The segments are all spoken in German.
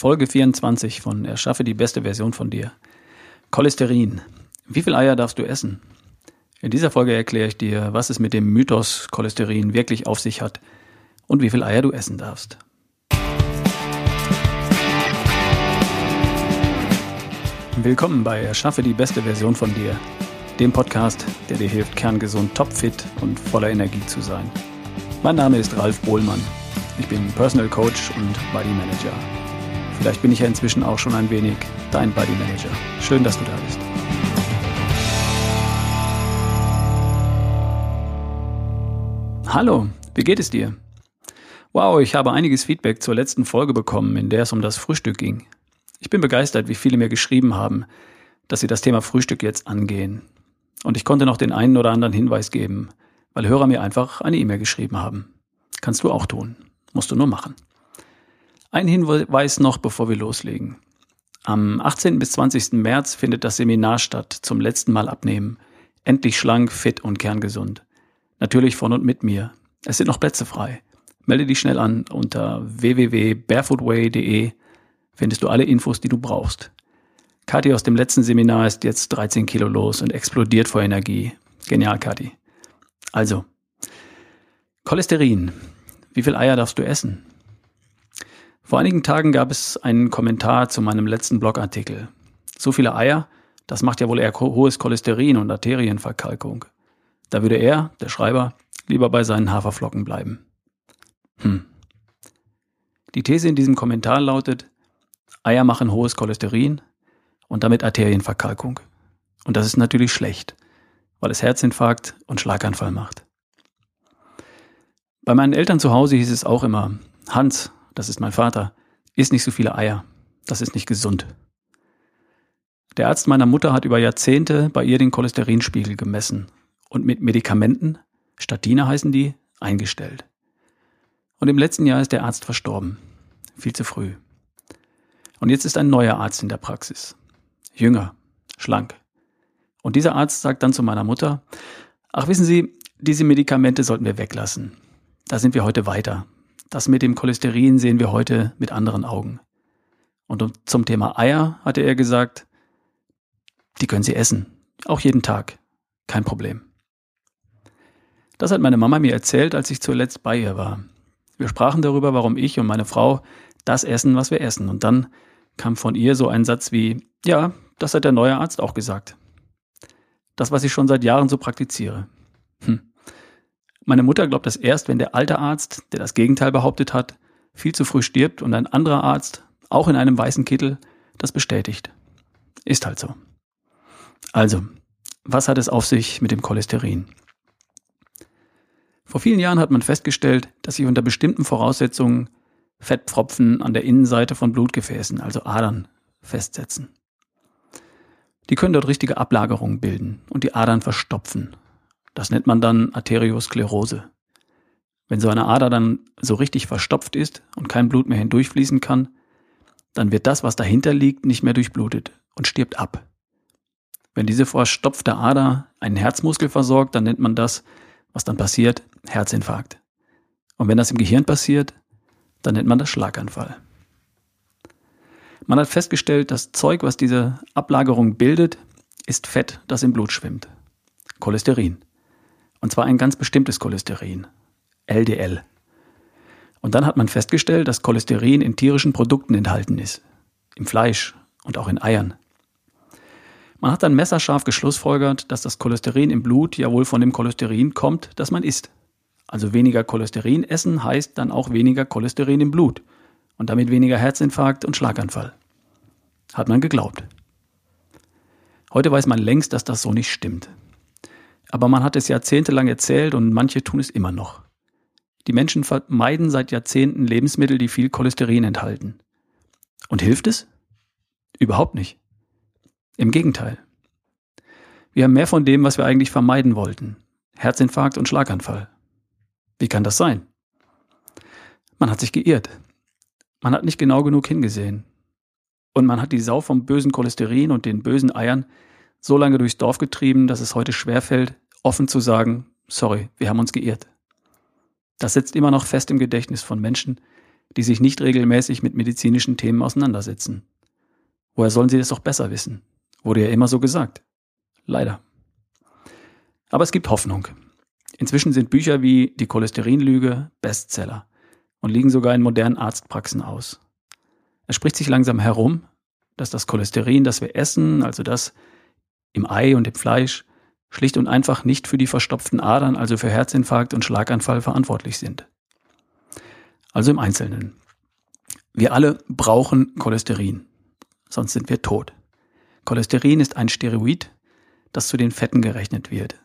Folge 24 von Erschaffe die beste Version von dir. Cholesterin. Wie viel Eier darfst du essen? In dieser Folge erkläre ich dir, was es mit dem Mythos Cholesterin wirklich auf sich hat und wie viel Eier du essen darfst. Willkommen bei Erschaffe die beste Version von dir, dem Podcast, der dir hilft, kerngesund, topfit und voller Energie zu sein. Mein Name ist Ralf Bohlmann. Ich bin Personal Coach und Body Manager. Vielleicht bin ich ja inzwischen auch schon ein wenig dein Body Manager. Schön, dass du da bist. Hallo, wie geht es dir? Wow, ich habe einiges Feedback zur letzten Folge bekommen, in der es um das Frühstück ging. Ich bin begeistert, wie viele mir geschrieben haben, dass sie das Thema Frühstück jetzt angehen. Und ich konnte noch den einen oder anderen Hinweis geben, weil Hörer mir einfach eine E-Mail geschrieben haben. Kannst du auch tun. Musst du nur machen. Ein Hinweis noch, bevor wir loslegen. Am 18. bis 20. März findet das Seminar statt, zum letzten Mal abnehmen. Endlich schlank, fit und kerngesund. Natürlich von und mit mir. Es sind noch Plätze frei. Melde dich schnell an unter www.barefootway.de findest du alle Infos, die du brauchst. Kathi aus dem letzten Seminar ist jetzt 13 Kilo los und explodiert vor Energie. Genial, Kathi. Also, Cholesterin. Wie viel Eier darfst du essen? Vor einigen Tagen gab es einen Kommentar zu meinem letzten Blogartikel. So viele Eier, das macht ja wohl eher hohes Cholesterin und Arterienverkalkung. Da würde er, der Schreiber, lieber bei seinen Haferflocken bleiben. Hm. Die These in diesem Kommentar lautet, Eier machen hohes Cholesterin und damit Arterienverkalkung. Und das ist natürlich schlecht, weil es Herzinfarkt und Schlaganfall macht. Bei meinen Eltern zu Hause hieß es auch immer, Hans, das ist mein Vater, isst nicht so viele Eier. Das ist nicht gesund. Der Arzt meiner Mutter hat über Jahrzehnte bei ihr den Cholesterinspiegel gemessen und mit Medikamenten, Statine heißen die, eingestellt. Und im letzten Jahr ist der Arzt verstorben. Viel zu früh. Und jetzt ist ein neuer Arzt in der Praxis. Jünger, schlank. Und dieser Arzt sagt dann zu meiner Mutter, ach wissen Sie, diese Medikamente sollten wir weglassen. Da sind wir heute weiter. Das mit dem Cholesterin sehen wir heute mit anderen Augen. Und zum Thema Eier hatte er gesagt, die können Sie essen. Auch jeden Tag. Kein Problem. Das hat meine Mama mir erzählt, als ich zuletzt bei ihr war. Wir sprachen darüber, warum ich und meine Frau das essen, was wir essen. Und dann kam von ihr so ein Satz wie, ja, das hat der neue Arzt auch gesagt. Das, was ich schon seit Jahren so praktiziere. Hm. Meine Mutter glaubt das erst, wenn der alte Arzt, der das Gegenteil behauptet hat, viel zu früh stirbt und ein anderer Arzt, auch in einem weißen Kittel, das bestätigt. Ist halt so. Also, was hat es auf sich mit dem Cholesterin? Vor vielen Jahren hat man festgestellt, dass sich unter bestimmten Voraussetzungen Fettpfropfen an der Innenseite von Blutgefäßen, also Adern, festsetzen. Die können dort richtige Ablagerungen bilden und die Adern verstopfen, das nennt man dann Arteriosklerose. Wenn so eine Ader dann so richtig verstopft ist und kein Blut mehr hindurchfließen kann, dann wird das, was dahinter liegt, nicht mehr durchblutet und stirbt ab. Wenn diese verstopfte Ader einen Herzmuskel versorgt, dann nennt man das, was dann passiert, Herzinfarkt. Und wenn das im Gehirn passiert, dann nennt man das Schlaganfall. Man hat festgestellt, das Zeug, was diese Ablagerung bildet, ist Fett, das im Blut schwimmt. Cholesterin. Und zwar ein ganz bestimmtes Cholesterin, LDL. Und dann hat man festgestellt, dass Cholesterin in tierischen Produkten enthalten ist, im Fleisch und auch in Eiern. Man hat dann messerscharf geschlussfolgert, dass das Cholesterin im Blut ja wohl von dem Cholesterin kommt, das man isst. Also weniger Cholesterin essen heißt dann auch weniger Cholesterin im Blut und damit weniger Herzinfarkt und Schlaganfall. Hat man geglaubt. Heute weiß man längst, dass das so nicht stimmt. Aber man hat es jahrzehntelang erzählt und manche tun es immer noch. Die Menschen vermeiden seit Jahrzehnten Lebensmittel, die viel Cholesterin enthalten. Und hilft es? Überhaupt nicht. Im Gegenteil. Wir haben mehr von dem, was wir eigentlich vermeiden wollten. Herzinfarkt und Schlaganfall. Wie kann das sein? Man hat sich geirrt. Man hat nicht genau genug hingesehen. Und man hat die Sau vom bösen Cholesterin und den bösen Eiern so lange durchs Dorf getrieben, dass es heute schwerfällt, offen zu sagen, sorry, wir haben uns geirrt. Das sitzt immer noch fest im Gedächtnis von Menschen, die sich nicht regelmäßig mit medizinischen Themen auseinandersetzen. Woher sollen sie das doch besser wissen? Wurde ja immer so gesagt. Leider. Aber es gibt Hoffnung. Inzwischen sind Bücher wie Die Cholesterinlüge Bestseller und liegen sogar in modernen Arztpraxen aus. Es spricht sich langsam herum, dass das Cholesterin, das wir essen, also das im Ei und im Fleisch, schlicht und einfach nicht für die verstopften Adern, also für Herzinfarkt und Schlaganfall verantwortlich sind. Also im Einzelnen. Wir alle brauchen Cholesterin, sonst sind wir tot. Cholesterin ist ein Steroid, das zu den Fetten gerechnet wird.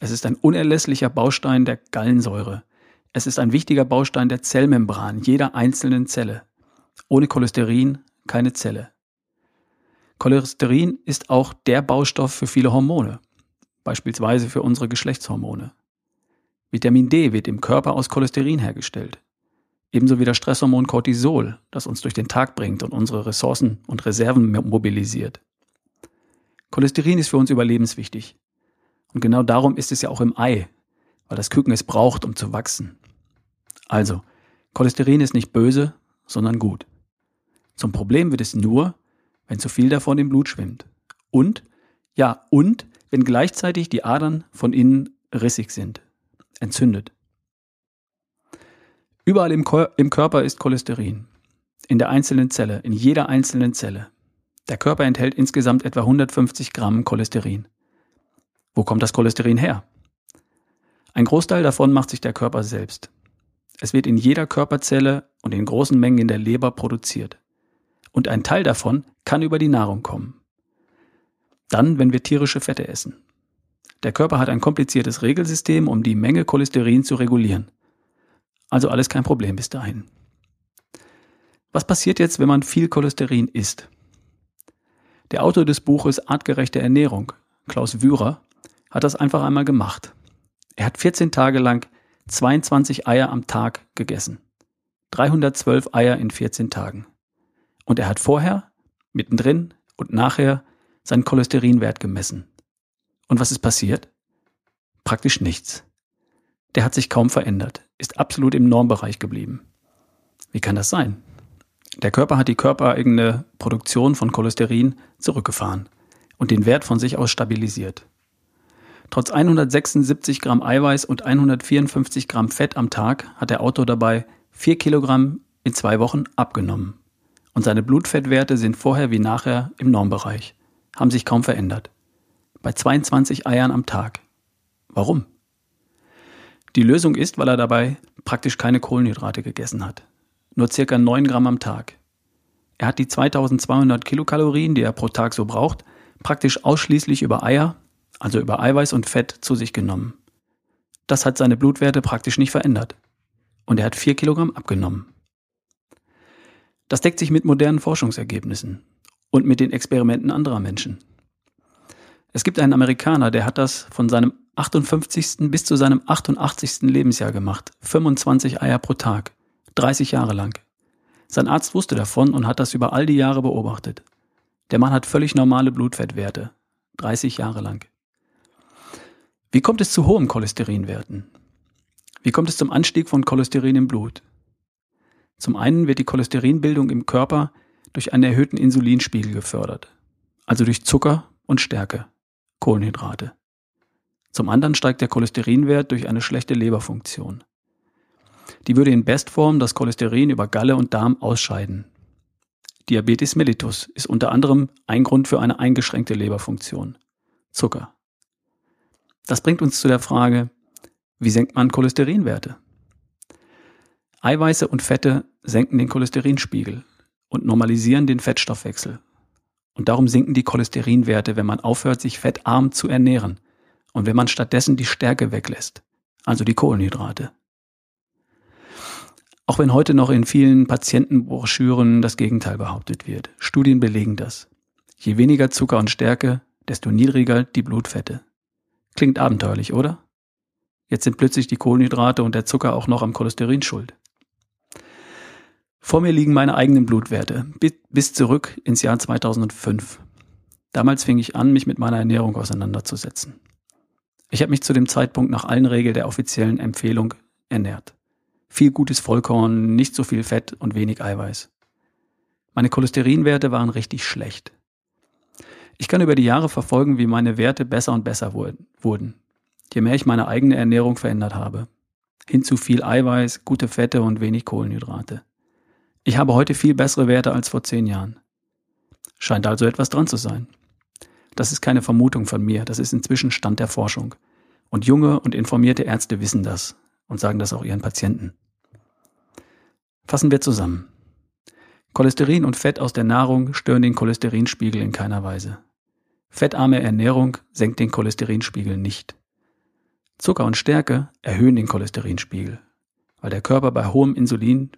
Es ist ein unerlässlicher Baustein der Gallensäure. Es ist ein wichtiger Baustein der Zellmembran jeder einzelnen Zelle. Ohne Cholesterin keine Zelle. Cholesterin ist auch der Baustoff für viele Hormone, beispielsweise für unsere Geschlechtshormone. Vitamin D wird im Körper aus Cholesterin hergestellt. Ebenso wie das Stresshormon Cortisol, das uns durch den Tag bringt und unsere Ressourcen und Reserven mobilisiert. Cholesterin ist für uns überlebenswichtig. Und genau darum ist es ja auch im Ei, weil das Küken es braucht, um zu wachsen. Also, Cholesterin ist nicht böse, sondern gut. Zum Problem wird es nur, wenn zu viel davon im Blut schwimmt. Und, ja, und, wenn gleichzeitig die Adern von innen rissig sind, entzündet. Überall im, im Körper ist Cholesterin. In der einzelnen Zelle, in jeder einzelnen Zelle. Der Körper enthält insgesamt etwa 150 Gramm Cholesterin. Wo kommt das Cholesterin her? Ein Großteil davon macht sich der Körper selbst. Es wird in jeder Körperzelle und in großen Mengen in der Leber produziert. Und ein Teil davon kann über die Nahrung kommen. Dann, wenn wir tierische Fette essen. Der Körper hat ein kompliziertes Regelsystem, um die Menge Cholesterin zu regulieren. Also alles kein Problem bis dahin. Was passiert jetzt, wenn man viel Cholesterin isst? Der Autor des Buches Artgerechte Ernährung, Klaus Wührer, hat das einfach einmal gemacht. Er hat 14 Tage lang 22 Eier am Tag gegessen. 312 Eier in 14 Tagen. Und er hat vorher, mittendrin und nachher seinen Cholesterinwert gemessen. Und was ist passiert? Praktisch nichts. Der hat sich kaum verändert, ist absolut im Normbereich geblieben. Wie kann das sein? Der Körper hat die körpereigene Produktion von Cholesterin zurückgefahren und den Wert von sich aus stabilisiert. Trotz 176 Gramm Eiweiß und 154 Gramm Fett am Tag hat der Autor dabei 4 Kilogramm in zwei Wochen abgenommen. Und seine Blutfettwerte sind vorher wie nachher im Normbereich, haben sich kaum verändert. Bei 22 Eiern am Tag. Warum? Die Lösung ist, weil er dabei praktisch keine Kohlenhydrate gegessen hat. Nur circa 9 Gramm am Tag. Er hat die 2200 Kilokalorien, die er pro Tag so braucht, praktisch ausschließlich über Eier, also über Eiweiß und Fett, zu sich genommen. Das hat seine Blutwerte praktisch nicht verändert. Und er hat 4 Kilogramm abgenommen. Das deckt sich mit modernen Forschungsergebnissen und mit den Experimenten anderer Menschen. Es gibt einen Amerikaner, der hat das von seinem 58. bis zu seinem 88. Lebensjahr gemacht. 25 Eier pro Tag. 30 Jahre lang. Sein Arzt wusste davon und hat das über all die Jahre beobachtet. Der Mann hat völlig normale Blutfettwerte. 30 Jahre lang. Wie kommt es zu hohen Cholesterinwerten? Wie kommt es zum Anstieg von Cholesterin im Blut? Zum einen wird die Cholesterinbildung im Körper durch einen erhöhten Insulinspiegel gefördert, also durch Zucker und Stärke, Kohlenhydrate. Zum anderen steigt der Cholesterinwert durch eine schlechte Leberfunktion. Die würde in Bestform das Cholesterin über Galle und Darm ausscheiden. Diabetes mellitus ist unter anderem ein Grund für eine eingeschränkte Leberfunktion. Zucker. Das bringt uns zu der Frage, wie senkt man Cholesterinwerte? Eiweiße und Fette senken den Cholesterinspiegel und normalisieren den Fettstoffwechsel. Und darum sinken die Cholesterinwerte, wenn man aufhört, sich fettarm zu ernähren und wenn man stattdessen die Stärke weglässt, also die Kohlenhydrate. Auch wenn heute noch in vielen Patientenbroschüren das Gegenteil behauptet wird. Studien belegen das. Je weniger Zucker und Stärke, desto niedriger die Blutfette. Klingt abenteuerlich, oder? Jetzt sind plötzlich die Kohlenhydrate und der Zucker auch noch am Cholesterin schuld. Vor mir liegen meine eigenen Blutwerte, bis zurück ins Jahr 2005. Damals fing ich an, mich mit meiner Ernährung auseinanderzusetzen. Ich habe mich zu dem Zeitpunkt nach allen Regeln der offiziellen Empfehlung ernährt. Viel gutes Vollkorn, nicht so viel Fett und wenig Eiweiß. Meine Cholesterinwerte waren richtig schlecht. Ich kann über die Jahre verfolgen, wie meine Werte besser und besser wurden, je mehr ich meine eigene Ernährung verändert habe. Hin zu viel Eiweiß, gute Fette und wenig Kohlenhydrate. Ich habe heute viel bessere Werte als vor zehn Jahren. Scheint also etwas dran zu sein. Das ist keine Vermutung von mir, das ist inzwischen Stand der Forschung. Und junge und informierte Ärzte wissen das und sagen das auch ihren Patienten. Fassen wir zusammen. Cholesterin und Fett aus der Nahrung stören den Cholesterinspiegel in keiner Weise. Fettarme Ernährung senkt den Cholesterinspiegel nicht. Zucker und Stärke erhöhen den Cholesterinspiegel, weil der Körper bei hohem Insulin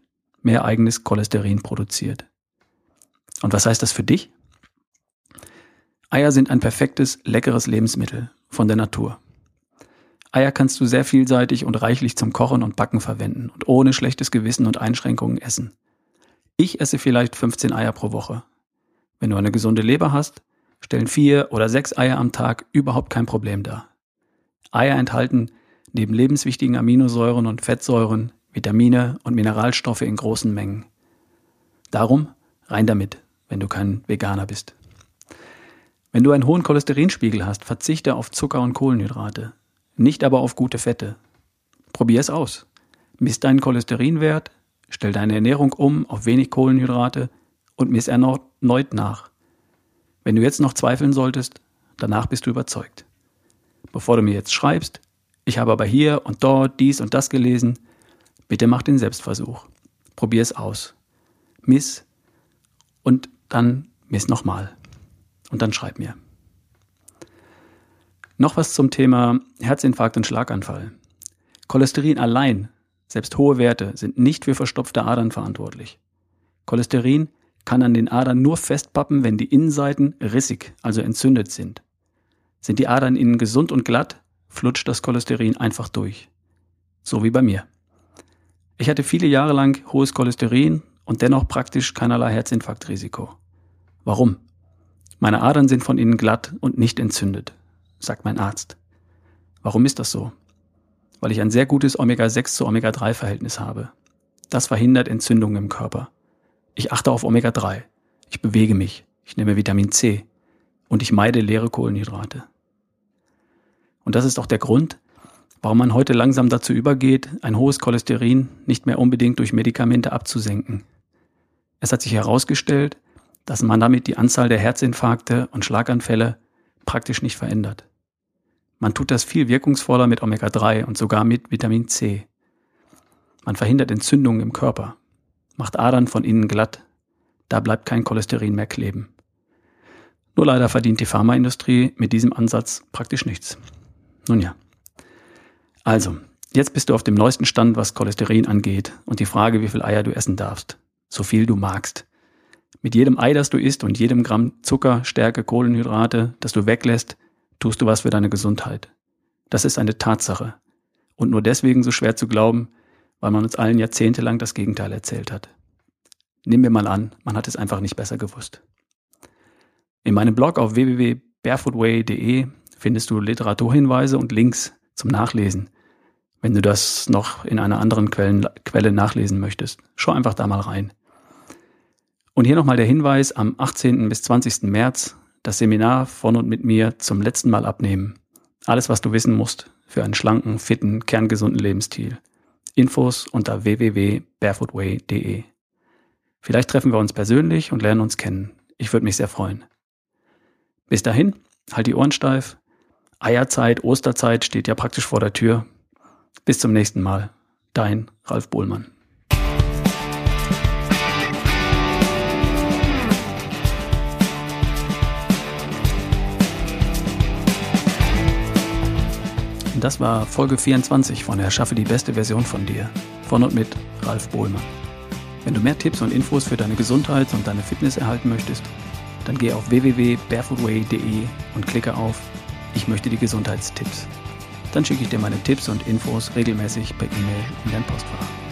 mehr eigenes Cholesterin produziert. Und was heißt das für dich? Eier sind ein perfektes, leckeres Lebensmittel von der Natur. Eier kannst du sehr vielseitig und reichlich zum Kochen und Backen verwenden und ohne schlechtes Gewissen und Einschränkungen essen. Ich esse vielleicht 15 Eier pro Woche. Wenn du eine gesunde Leber hast, stellen vier oder sechs Eier am Tag überhaupt kein Problem dar. Eier enthalten neben lebenswichtigen Aminosäuren und Fettsäuren Vitamine und Mineralstoffe in großen Mengen. Darum rein damit, wenn du kein Veganer bist. Wenn du einen hohen Cholesterinspiegel hast, verzichte auf Zucker und Kohlenhydrate, nicht aber auf gute Fette. Probier es aus. Miss deinen Cholesterinwert, stell deine Ernährung um auf wenig Kohlenhydrate und miss erneut nach. Wenn du jetzt noch zweifeln solltest, danach bist du überzeugt. Bevor du mir jetzt schreibst, ich habe aber hier und dort dies und das gelesen, bitte mach den Selbstversuch. Probier es aus. Miss und dann miss nochmal. Und dann schreib mir. Noch was zum Thema Herzinfarkt und Schlaganfall. Cholesterin allein, selbst hohe Werte, sind nicht für verstopfte Adern verantwortlich. Cholesterin kann an den Adern nur festpappen, wenn die Innenseiten rissig, also entzündet sind. Sind die Adern innen gesund und glatt, flutscht das Cholesterin einfach durch. So wie bei mir. Ich hatte viele Jahre lang hohes Cholesterin und dennoch praktisch keinerlei Herzinfarktrisiko. Warum? Meine Adern sind von innen glatt und nicht entzündet, sagt mein Arzt. Warum ist das so? Weil ich ein sehr gutes Omega-6 zu Omega-3-Verhältnis habe. Das verhindert Entzündungen im Körper. Ich achte auf Omega-3. Ich bewege mich. Ich nehme Vitamin C und ich meide leere Kohlenhydrate. Und das ist auch der Grund, warum man heute langsam dazu übergeht, ein hohes Cholesterin nicht mehr unbedingt durch Medikamente abzusenken. Es hat sich herausgestellt, dass man damit die Anzahl der Herzinfarkte und Schlaganfälle praktisch nicht verändert. Man tut das viel wirkungsvoller mit Omega-3 und sogar mit Vitamin C. Man verhindert Entzündungen im Körper, macht Adern von innen glatt, da bleibt kein Cholesterin mehr kleben. Nur leider verdient die Pharmaindustrie mit diesem Ansatz praktisch nichts. Nun ja. Also, jetzt bist du auf dem neuesten Stand, was Cholesterin angeht und die Frage, wie viel Eier du essen darfst. So viel du magst. Mit jedem Ei, das du isst und jedem Gramm Zucker, Stärke, Kohlenhydrate, das du weglässt, tust du was für deine Gesundheit. Das ist eine Tatsache. Und nur deswegen so schwer zu glauben, weil man uns allen jahrzehntelang das Gegenteil erzählt hat. Nehmen wir mal an, man hat es einfach nicht besser gewusst. In meinem Blog auf www.barefootway.de findest du Literaturhinweise und Links zum Nachlesen. Wenn du das noch in einer anderen Quellen, Quelle nachlesen möchtest, schau einfach da mal rein. Und hier nochmal der Hinweis, am 18. bis 20. März das Seminar von und mit mir zum letzten Mal abnehmen. Alles, was du wissen musst für einen schlanken, fitten, kerngesunden Lebensstil. Infos unter www.barefootway.de. Vielleicht treffen wir uns persönlich und lernen uns kennen. Ich würde mich sehr freuen. Bis dahin, halt die Ohren steif. Eierzeit, Osterzeit steht ja praktisch vor der Tür. Bis zum nächsten Mal. Dein Ralf Bohlmann. Das war Folge 24 von Erschaffe die beste Version von dir. Von und mit Ralf Bohlmann. Wenn du mehr Tipps und Infos für deine Gesundheit und deine Fitness erhalten möchtest, dann geh auf www.barefootway.de und klicke auf Ich möchte die Gesundheitstipps. Dann schicke ich dir meine Tipps und Infos regelmäßig per E-Mail in dein Postfach.